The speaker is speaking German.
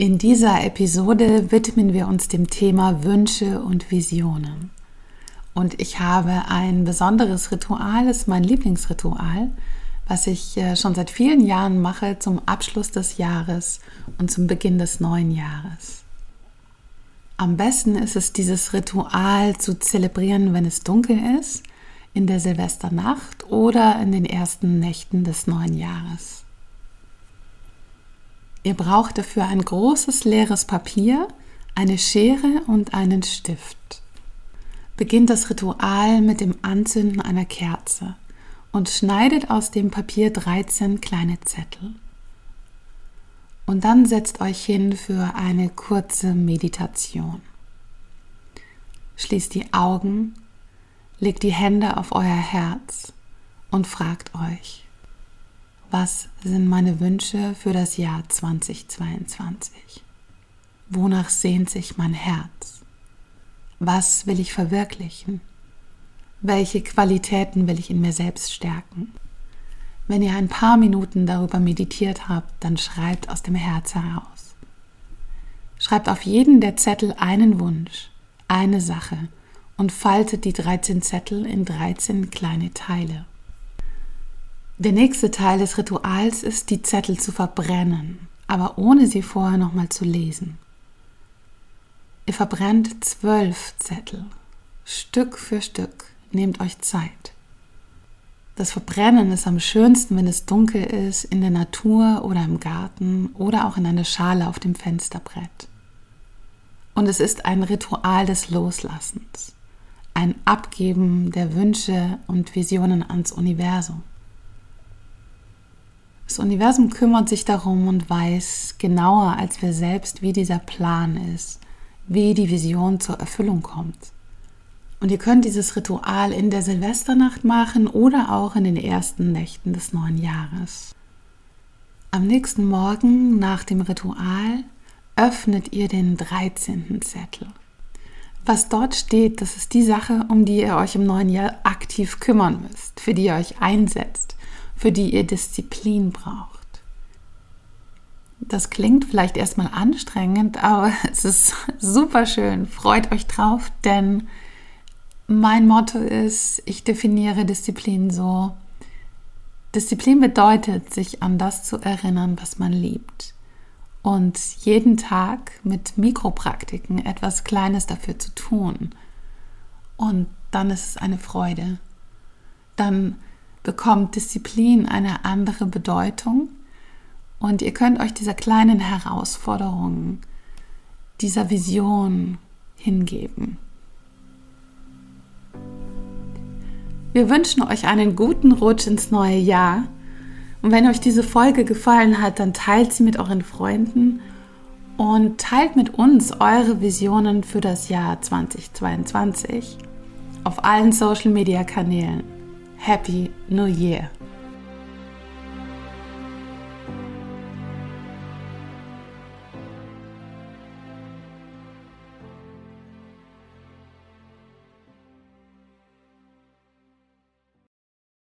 In dieser Episode widmen wir uns dem Thema Wünsche und Visionen. Und ich habe ein besonderes Ritual, es ist mein Lieblingsritual, was ich äh, schon seit vielen Jahren mache zum Abschluss des Jahres und zum Beginn des neuen Jahres. Am besten ist es, dieses Ritual zu zelebrieren, wenn es dunkel ist, in der Silvesternacht oder in den ersten Nächten des neuen Jahres. Ihr braucht dafür ein großes leeres Papier, eine Schere und einen Stift. Beginnt das Ritual mit dem Anzünden einer Kerze und schneidet aus dem Papier 13 kleine Zettel. Und dann setzt euch hin für eine kurze Meditation. Schließt die Augen, legt die Hände auf euer Herz und fragt euch, was sind meine Wünsche für das Jahr 2022? Wonach sehnt sich mein Herz? Was will ich verwirklichen? Welche Qualitäten will ich in mir selbst stärken? Wenn ihr ein paar Minuten darüber meditiert habt, dann schreibt aus dem Herz heraus. Schreibt auf jeden der Zettel einen Wunsch, eine Sache und faltet die 13 Zettel in 13 kleine Teile. Der nächste Teil des Rituals ist, die Zettel zu verbrennen, aber ohne sie vorher nochmal zu lesen. Ihr verbrennt zwölf Zettel, Stück für Stück. Nehmt euch Zeit. Das Verbrennen ist am schönsten, wenn es dunkel ist, in der Natur oder im Garten oder auch in einer Schale auf dem Fensterbrett. Und es ist ein Ritual des Loslassens, ein Abgeben der Wünsche und Visionen ans Universum. Das Universum kümmert sich darum und weiß genauer als wir selbst, wie dieser Plan ist, wie die Vision zur Erfüllung kommt. Und ihr könnt dieses Ritual in der Silvesternacht machen oder auch in den ersten Nächten des neuen Jahres. Am nächsten Morgen nach dem Ritual öffnet ihr den 13. Zettel. Was dort steht, das ist die Sache, um die ihr euch im neuen Jahr aktiv kümmern müsst, für die ihr euch einsetzt für die ihr Disziplin braucht. Das klingt vielleicht erstmal anstrengend, aber es ist super schön. Freut euch drauf, denn mein Motto ist, ich definiere Disziplin so. Disziplin bedeutet, sich an das zu erinnern, was man liebt. Und jeden Tag mit Mikropraktiken etwas Kleines dafür zu tun. Und dann ist es eine Freude. Dann bekommt Disziplin eine andere Bedeutung und ihr könnt euch dieser kleinen Herausforderung, dieser Vision hingeben. Wir wünschen euch einen guten Rutsch ins neue Jahr. Und wenn euch diese Folge gefallen hat, dann teilt sie mit euren Freunden und teilt mit uns eure Visionen für das Jahr 2022 auf allen Social-Media-Kanälen. Happy New Year!